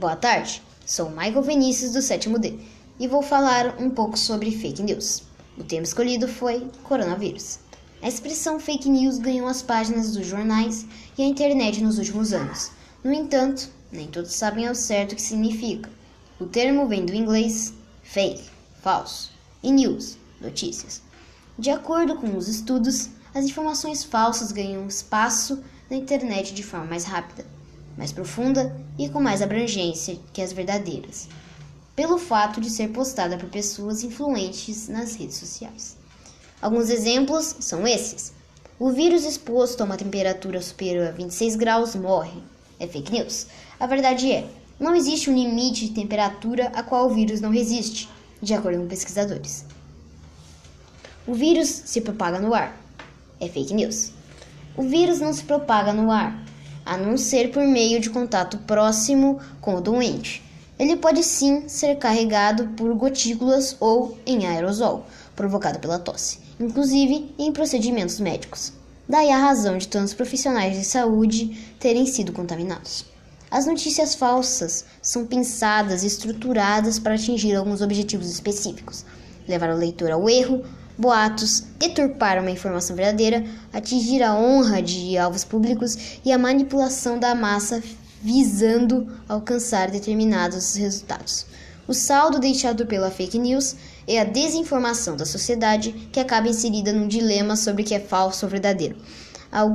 Boa tarde, sou Michael Vinícius do sétimo D e vou falar um pouco sobre fake news. O tema escolhido foi coronavírus. A expressão fake news ganhou as páginas dos jornais e a internet nos últimos anos. No entanto, nem todos sabem ao certo o que significa. O termo vem do inglês fake, falso, e news, notícias. De acordo com os estudos, as informações falsas ganham espaço na internet de forma mais rápida mais profunda e com mais abrangência que as verdadeiras, pelo fato de ser postada por pessoas influentes nas redes sociais. Alguns exemplos são esses: o vírus exposto a uma temperatura superior a 26 graus morre. É fake news. A verdade é, não existe um limite de temperatura a qual o vírus não resiste, de acordo com pesquisadores. O vírus se propaga no ar. É fake news. O vírus não se propaga no ar, a não ser por meio de contato próximo com o doente. Ele pode sim ser carregado por gotículas ou em aerosol, provocado pela tosse, inclusive em procedimentos médicos. Daí a razão de tantos profissionais de saúde terem sido contaminados. As notícias falsas são pensadas e estruturadas para atingir alguns objetivos específicos, levar o leitor ao erro boatos, deturpar uma informação verdadeira, atingir a honra de alvos públicos e a manipulação da massa visando alcançar determinados resultados. O saldo deixado pela fake news é a desinformação da sociedade que acaba inserida num dilema sobre o que é falso ou verdadeiro,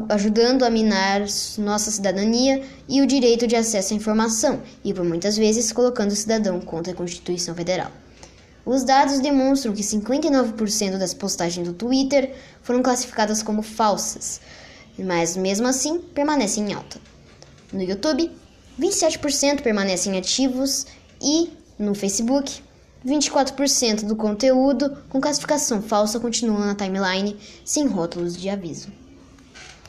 ajudando a minar nossa cidadania e o direito de acesso à informação, e por muitas vezes colocando o cidadão contra a Constituição Federal. Os dados demonstram que 59% das postagens do Twitter foram classificadas como falsas, mas mesmo assim permanecem em alta. No YouTube, 27% permanecem ativos e no Facebook, 24% do conteúdo com classificação falsa continua na timeline sem rótulos de aviso.